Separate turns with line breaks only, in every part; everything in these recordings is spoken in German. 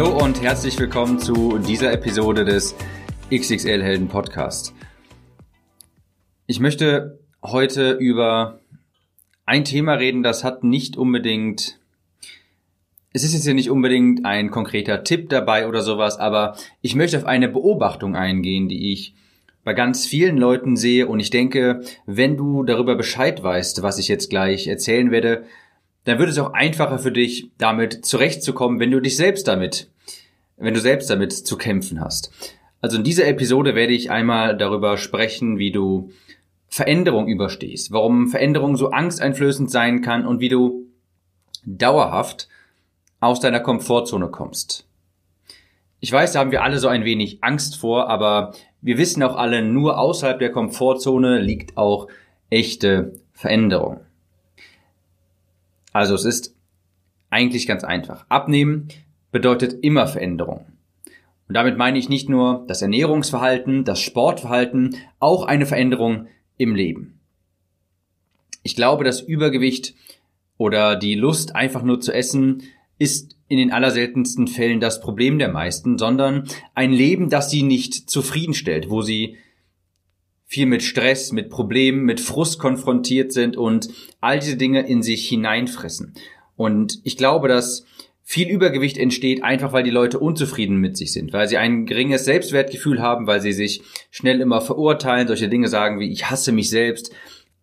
Hallo und herzlich willkommen zu dieser Episode des XXL Helden Podcast. Ich möchte heute über ein Thema reden, das hat nicht unbedingt, es ist jetzt hier nicht unbedingt ein konkreter Tipp dabei oder sowas, aber ich möchte auf eine Beobachtung eingehen, die ich bei ganz vielen Leuten sehe und ich denke, wenn du darüber Bescheid weißt, was ich jetzt gleich erzählen werde, dann wird es auch einfacher für dich, damit zurechtzukommen, wenn du dich selbst damit, wenn du selbst damit zu kämpfen hast. Also in dieser Episode werde ich einmal darüber sprechen, wie du Veränderung überstehst, warum Veränderung so angsteinflößend sein kann und wie du dauerhaft aus deiner Komfortzone kommst. Ich weiß, da haben wir alle so ein wenig Angst vor, aber wir wissen auch alle, nur außerhalb der Komfortzone liegt auch echte Veränderung. Also es ist eigentlich ganz einfach. Abnehmen bedeutet immer Veränderung. Und damit meine ich nicht nur das Ernährungsverhalten, das Sportverhalten, auch eine Veränderung im Leben. Ich glaube, das Übergewicht oder die Lust einfach nur zu essen ist in den allerseltensten Fällen das Problem der meisten, sondern ein Leben, das sie nicht zufriedenstellt, wo sie viel mit Stress, mit Problemen, mit Frust konfrontiert sind und all diese Dinge in sich hineinfressen. Und ich glaube, dass viel Übergewicht entsteht, einfach weil die Leute unzufrieden mit sich sind, weil sie ein geringes Selbstwertgefühl haben, weil sie sich schnell immer verurteilen, solche Dinge sagen wie ich hasse mich selbst.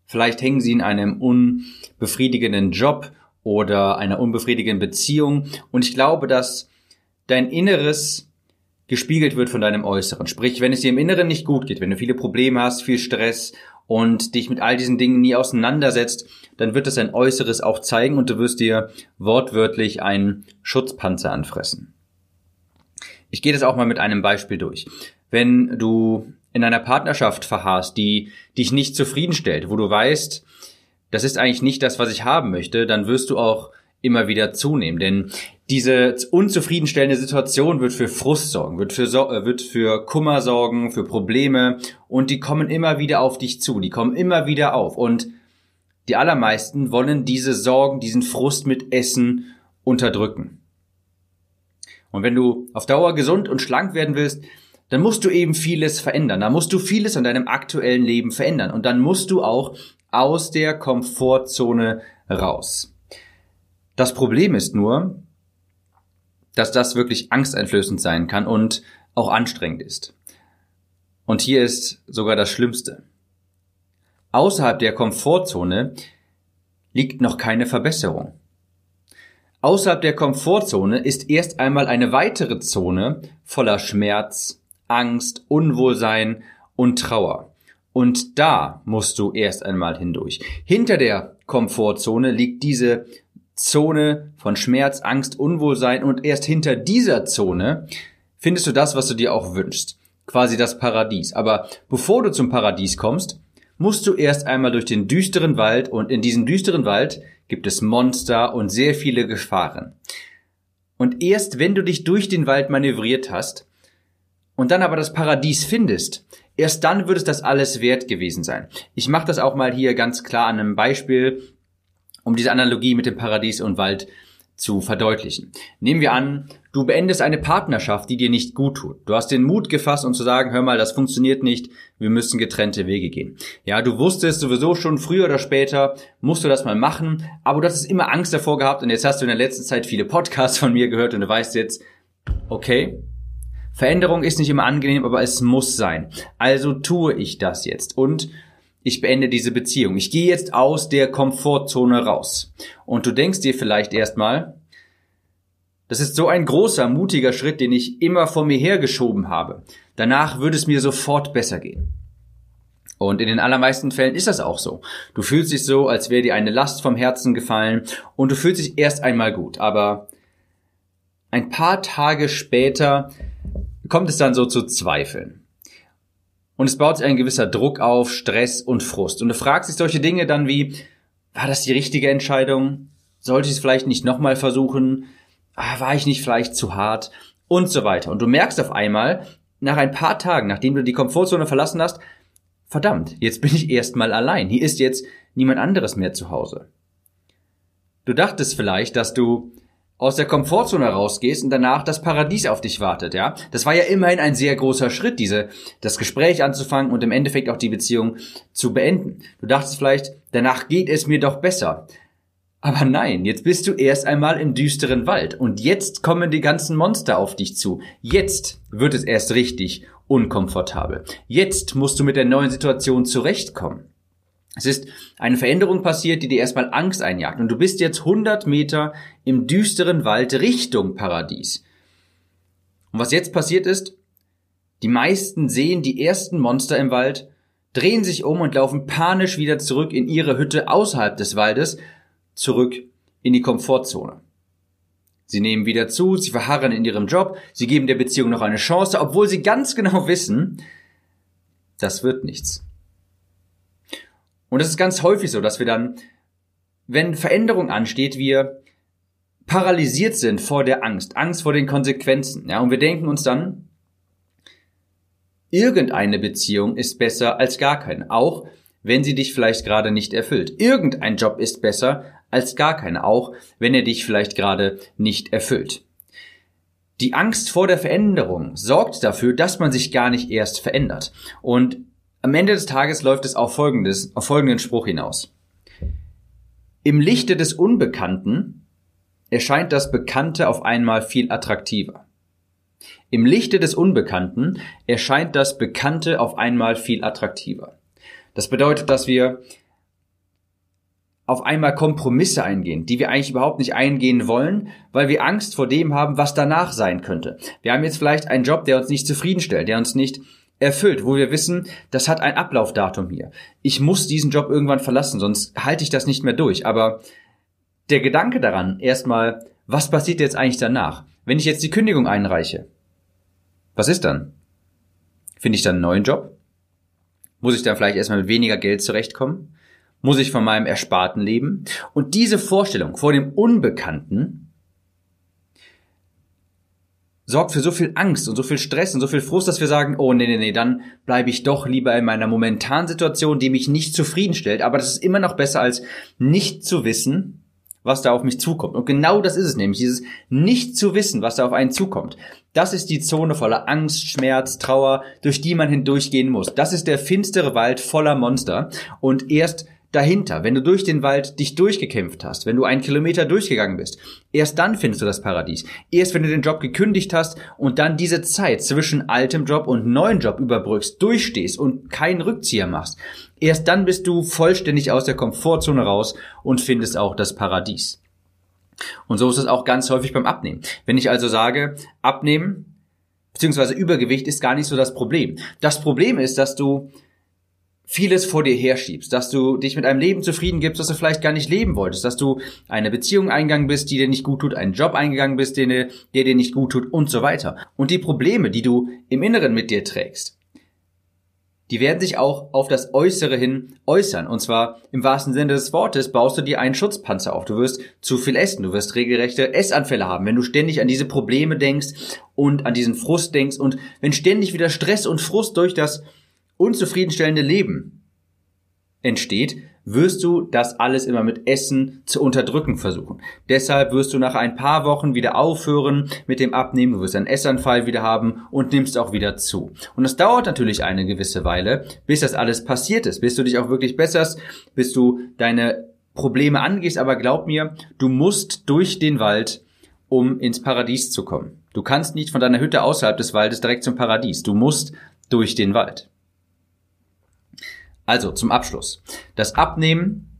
Vielleicht hängen sie in einem unbefriedigenden Job oder einer unbefriedigenden Beziehung. Und ich glaube, dass dein Inneres gespiegelt wird von deinem Äußeren. Sprich, wenn es dir im Inneren nicht gut geht, wenn du viele Probleme hast, viel Stress und dich mit all diesen Dingen nie auseinandersetzt, dann wird es dein Äußeres auch zeigen und du wirst dir wortwörtlich einen Schutzpanzer anfressen. Ich gehe das auch mal mit einem Beispiel durch. Wenn du in einer Partnerschaft verharrst, die dich nicht zufriedenstellt, wo du weißt, das ist eigentlich nicht das, was ich haben möchte, dann wirst du auch immer wieder zunehmen. Denn diese unzufriedenstellende Situation wird für Frust sorgen, wird für, äh, wird für Kummer sorgen, für Probleme und die kommen immer wieder auf dich zu, die kommen immer wieder auf und die allermeisten wollen diese Sorgen, diesen Frust mit Essen unterdrücken. Und wenn du auf Dauer gesund und schlank werden willst, dann musst du eben vieles verändern. Da musst du vieles an deinem aktuellen Leben verändern. Und dann musst du auch aus der Komfortzone raus. Das Problem ist nur, dass das wirklich angsteinflößend sein kann und auch anstrengend ist. Und hier ist sogar das Schlimmste. Außerhalb der Komfortzone liegt noch keine Verbesserung. Außerhalb der Komfortzone ist erst einmal eine weitere Zone voller Schmerz, Angst, Unwohlsein und Trauer. Und da musst du erst einmal hindurch. Hinter der Komfortzone liegt diese Zone von Schmerz, Angst, Unwohlsein und erst hinter dieser Zone findest du das, was du dir auch wünschst. Quasi das Paradies. Aber bevor du zum Paradies kommst, musst du erst einmal durch den düsteren Wald und in diesem düsteren Wald gibt es Monster und sehr viele Gefahren. Und erst wenn du dich durch den Wald manövriert hast und dann aber das Paradies findest, erst dann wird es das alles wert gewesen sein. Ich mache das auch mal hier ganz klar an einem Beispiel um diese Analogie mit dem Paradies und Wald zu verdeutlichen. Nehmen wir an, du beendest eine Partnerschaft, die dir nicht gut tut. Du hast den Mut gefasst, um zu sagen, hör mal, das funktioniert nicht, wir müssen getrennte Wege gehen. Ja, du wusstest sowieso schon früher oder später, musst du das mal machen, aber du hast immer Angst davor gehabt und jetzt hast du in der letzten Zeit viele Podcasts von mir gehört und du weißt jetzt, okay, Veränderung ist nicht immer angenehm, aber es muss sein. Also tue ich das jetzt und ich beende diese Beziehung. Ich gehe jetzt aus der Komfortzone raus. Und du denkst dir vielleicht erstmal, das ist so ein großer, mutiger Schritt, den ich immer vor mir hergeschoben habe. Danach würde es mir sofort besser gehen. Und in den allermeisten Fällen ist das auch so. Du fühlst dich so, als wäre dir eine Last vom Herzen gefallen und du fühlst dich erst einmal gut. Aber ein paar Tage später kommt es dann so zu Zweifeln. Und es baut sich ein gewisser Druck auf, Stress und Frust. Und du fragst dich solche Dinge dann wie, war das die richtige Entscheidung? Sollte ich es vielleicht nicht nochmal versuchen? Ah, war ich nicht vielleicht zu hart? Und so weiter. Und du merkst auf einmal, nach ein paar Tagen, nachdem du die Komfortzone verlassen hast, verdammt, jetzt bin ich erstmal allein. Hier ist jetzt niemand anderes mehr zu Hause. Du dachtest vielleicht, dass du aus der Komfortzone rausgehst und danach das Paradies auf dich wartet, ja? Das war ja immerhin ein sehr großer Schritt, diese, das Gespräch anzufangen und im Endeffekt auch die Beziehung zu beenden. Du dachtest vielleicht, danach geht es mir doch besser. Aber nein, jetzt bist du erst einmal im düsteren Wald und jetzt kommen die ganzen Monster auf dich zu. Jetzt wird es erst richtig unkomfortabel. Jetzt musst du mit der neuen Situation zurechtkommen. Es ist eine Veränderung passiert, die dir erstmal Angst einjagt. Und du bist jetzt 100 Meter im düsteren Wald Richtung Paradies. Und was jetzt passiert ist, die meisten sehen die ersten Monster im Wald, drehen sich um und laufen panisch wieder zurück in ihre Hütte außerhalb des Waldes, zurück in die Komfortzone. Sie nehmen wieder zu, sie verharren in ihrem Job, sie geben der Beziehung noch eine Chance, obwohl sie ganz genau wissen, das wird nichts. Und es ist ganz häufig so, dass wir dann, wenn Veränderung ansteht, wir paralysiert sind vor der Angst, Angst vor den Konsequenzen. Ja, und wir denken uns dann, irgendeine Beziehung ist besser als gar keine, auch wenn sie dich vielleicht gerade nicht erfüllt. Irgendein Job ist besser als gar keine, auch wenn er dich vielleicht gerade nicht erfüllt. Die Angst vor der Veränderung sorgt dafür, dass man sich gar nicht erst verändert. Und am Ende des Tages läuft es auf folgendes, auf folgenden Spruch hinaus. Im Lichte des Unbekannten erscheint das Bekannte auf einmal viel attraktiver. Im Lichte des Unbekannten erscheint das Bekannte auf einmal viel attraktiver. Das bedeutet, dass wir auf einmal Kompromisse eingehen, die wir eigentlich überhaupt nicht eingehen wollen, weil wir Angst vor dem haben, was danach sein könnte. Wir haben jetzt vielleicht einen Job, der uns nicht zufriedenstellt, der uns nicht erfüllt, wo wir wissen, das hat ein Ablaufdatum hier. Ich muss diesen Job irgendwann verlassen, sonst halte ich das nicht mehr durch. Aber der Gedanke daran, erstmal, was passiert jetzt eigentlich danach? Wenn ich jetzt die Kündigung einreiche, was ist dann? Finde ich dann einen neuen Job? Muss ich dann vielleicht erstmal mit weniger Geld zurechtkommen? Muss ich von meinem Ersparten leben? Und diese Vorstellung vor dem Unbekannten sorgt für so viel Angst und so viel Stress und so viel Frust, dass wir sagen, oh nee, nee, nee, dann bleibe ich doch lieber in meiner momentanen Situation, die mich nicht zufriedenstellt. Aber das ist immer noch besser als nicht zu wissen, was da auf mich zukommt. Und genau das ist es nämlich, dieses nicht zu wissen, was da auf einen zukommt. Das ist die Zone voller Angst, Schmerz, Trauer, durch die man hindurchgehen muss. Das ist der finstere Wald voller Monster. Und erst dahinter, wenn du durch den Wald dich durchgekämpft hast, wenn du einen Kilometer durchgegangen bist, erst dann findest du das Paradies. Erst wenn du den Job gekündigt hast und dann diese Zeit zwischen altem Job und neuen Job überbrückst, durchstehst und keinen Rückzieher machst, erst dann bist du vollständig aus der Komfortzone raus und findest auch das Paradies. Und so ist es auch ganz häufig beim Abnehmen. Wenn ich also sage, abnehmen beziehungsweise Übergewicht ist gar nicht so das Problem. Das Problem ist, dass du vieles vor dir herschiebst, dass du dich mit einem Leben zufrieden gibst, das du vielleicht gar nicht leben wolltest, dass du eine Beziehung eingegangen bist, die dir nicht gut tut, einen Job eingegangen bist, der, der dir nicht gut tut und so weiter. Und die Probleme, die du im Inneren mit dir trägst, die werden sich auch auf das Äußere hin äußern. Und zwar im wahrsten Sinne des Wortes baust du dir einen Schutzpanzer auf. Du wirst zu viel essen, du wirst regelrechte Essanfälle haben, wenn du ständig an diese Probleme denkst und an diesen Frust denkst und wenn ständig wieder Stress und Frust durch das unzufriedenstellende Leben entsteht, wirst du das alles immer mit Essen zu unterdrücken versuchen. Deshalb wirst du nach ein paar Wochen wieder aufhören mit dem Abnehmen, du wirst einen Essanfall wieder haben und nimmst auch wieder zu. Und es dauert natürlich eine gewisse Weile, bis das alles passiert ist, bis du dich auch wirklich besserst, bis du deine Probleme angehst, aber glaub mir, du musst durch den Wald, um ins Paradies zu kommen. Du kannst nicht von deiner Hütte außerhalb des Waldes direkt zum Paradies. Du musst durch den Wald. Also zum Abschluss. Das Abnehmen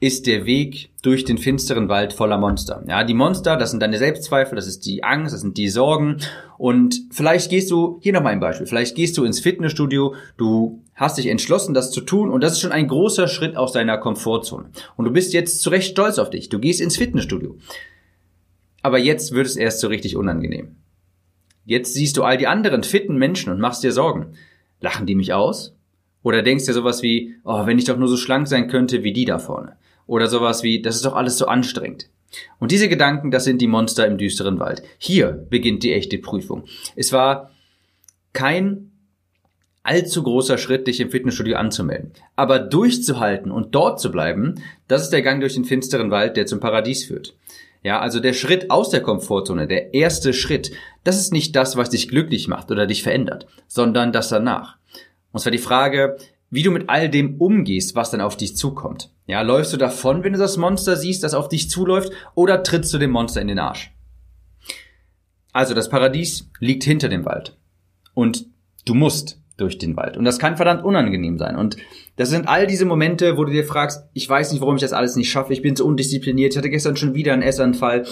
ist der Weg durch den finsteren Wald voller Monster. Ja, die Monster, das sind deine Selbstzweifel, das ist die Angst, das sind die Sorgen. Und vielleicht gehst du, hier nochmal ein Beispiel, vielleicht gehst du ins Fitnessstudio, du hast dich entschlossen, das zu tun und das ist schon ein großer Schritt aus deiner Komfortzone. Und du bist jetzt zu Recht stolz auf dich. Du gehst ins Fitnessstudio. aber jetzt wird es erst so richtig unangenehm. Jetzt siehst du all die anderen fitten Menschen und machst dir Sorgen. Lachen die mich aus? Oder denkst dir sowas wie, oh, wenn ich doch nur so schlank sein könnte wie die da vorne. Oder sowas wie, das ist doch alles so anstrengend. Und diese Gedanken, das sind die Monster im düsteren Wald. Hier beginnt die echte Prüfung. Es war kein allzu großer Schritt, dich im Fitnessstudio anzumelden. Aber durchzuhalten und dort zu bleiben, das ist der Gang durch den finsteren Wald, der zum Paradies führt. Ja, also der Schritt aus der Komfortzone, der erste Schritt, das ist nicht das, was dich glücklich macht oder dich verändert, sondern das danach. Und zwar die Frage, wie du mit all dem umgehst, was dann auf dich zukommt. Ja, läufst du davon, wenn du das Monster siehst, das auf dich zuläuft, oder trittst du dem Monster in den Arsch? Also das Paradies liegt hinter dem Wald. Und du musst durch den Wald. Und das kann verdammt unangenehm sein. Und das sind all diese Momente, wo du dir fragst, ich weiß nicht, warum ich das alles nicht schaffe, ich bin so undiszipliniert, ich hatte gestern schon wieder einen Essanfall.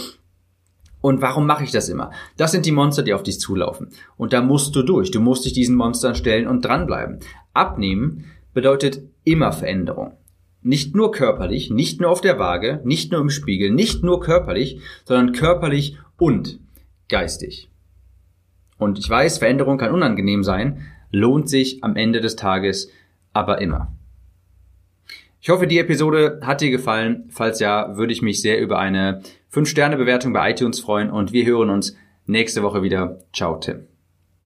Und warum mache ich das immer? Das sind die Monster, die auf dich zulaufen. Und da musst du durch. Du musst dich diesen Monstern stellen und dranbleiben. Abnehmen bedeutet immer Veränderung. Nicht nur körperlich, nicht nur auf der Waage, nicht nur im Spiegel, nicht nur körperlich, sondern körperlich und geistig. Und ich weiß, Veränderung kann unangenehm sein, lohnt sich am Ende des Tages aber immer. Ich hoffe, die Episode hat dir gefallen. Falls ja, würde ich mich sehr über eine 5-Sterne-Bewertung bei iTunes freuen und wir hören uns nächste Woche wieder. Ciao, Tim.